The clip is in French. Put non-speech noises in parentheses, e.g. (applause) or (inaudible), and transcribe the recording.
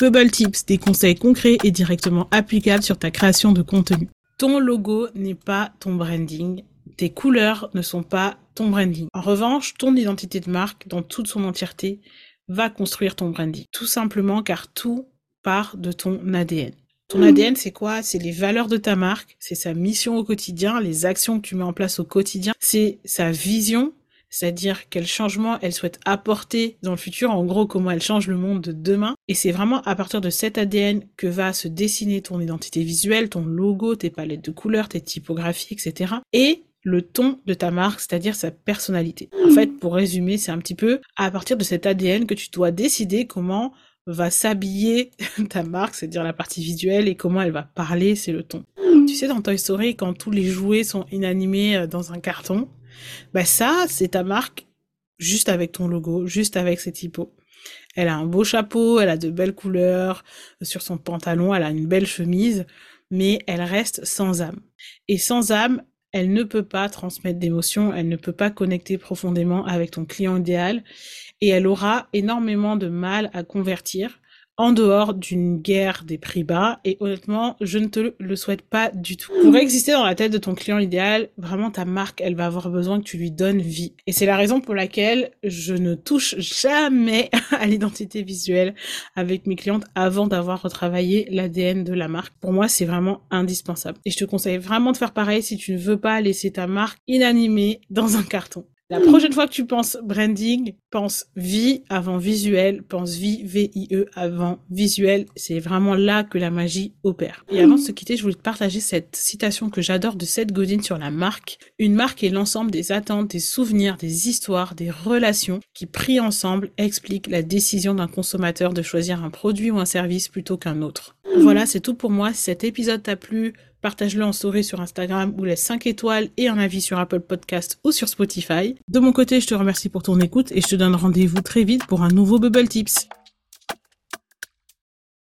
Bubble Tips, des conseils concrets et directement applicables sur ta création de contenu. Ton logo n'est pas ton branding. Tes couleurs ne sont pas ton branding. En revanche, ton identité de marque dans toute son entièreté va construire ton branding. Tout simplement car tout part de ton ADN. Ton ADN, c'est quoi? C'est les valeurs de ta marque, c'est sa mission au quotidien, les actions que tu mets en place au quotidien, c'est sa vision, c'est-à-dire quel changement elle souhaite apporter dans le futur, en gros comment elle change le monde de demain. Et c'est vraiment à partir de cet ADN que va se dessiner ton identité visuelle, ton logo, tes palettes de couleurs, tes typographies, etc. Et le ton de ta marque, c'est-à-dire sa personnalité. En fait, pour résumer, c'est un petit peu à partir de cet ADN que tu dois décider comment va s'habiller (laughs) ta marque, c'est-à-dire la partie visuelle, et comment elle va parler, c'est le ton. Tu sais, dans Toy Story, quand tous les jouets sont inanimés euh, dans un carton, bah ça, c'est ta marque juste avec ton logo, juste avec ses typos. Elle a un beau chapeau, elle a de belles couleurs sur son pantalon, elle a une belle chemise, mais elle reste sans âme. Et sans âme, elle ne peut pas transmettre d'émotions, elle ne peut pas connecter profondément avec ton client idéal et elle aura énormément de mal à convertir en dehors d'une guerre des prix bas et honnêtement, je ne te le souhaite pas du tout. Pour exister dans la tête de ton client idéal, vraiment ta marque, elle va avoir besoin que tu lui donnes vie. Et c'est la raison pour laquelle je ne touche jamais (laughs) à l'identité visuelle avec mes clientes avant d'avoir retravaillé l'ADN de la marque. Pour moi, c'est vraiment indispensable. Et je te conseille vraiment de faire pareil si tu ne veux pas laisser ta marque inanimée dans un carton. La prochaine fois que tu penses branding, pense vie avant visuel, pense vie, V-I-E avant visuel. C'est vraiment là que la magie opère. Et avant de se quitter, je voulais te partager cette citation que j'adore de Seth Godin sur la marque. Une marque est l'ensemble des attentes, des souvenirs, des histoires, des relations qui, pris ensemble, expliquent la décision d'un consommateur de choisir un produit ou un service plutôt qu'un autre. Voilà, c'est tout pour moi. Si cet épisode t'a plu, partage-le en story sur Instagram ou laisse 5 étoiles et un avis sur Apple Podcast ou sur Spotify. De mon côté, je te remercie pour ton écoute et je te donne rendez-vous très vite pour un nouveau Bubble Tips.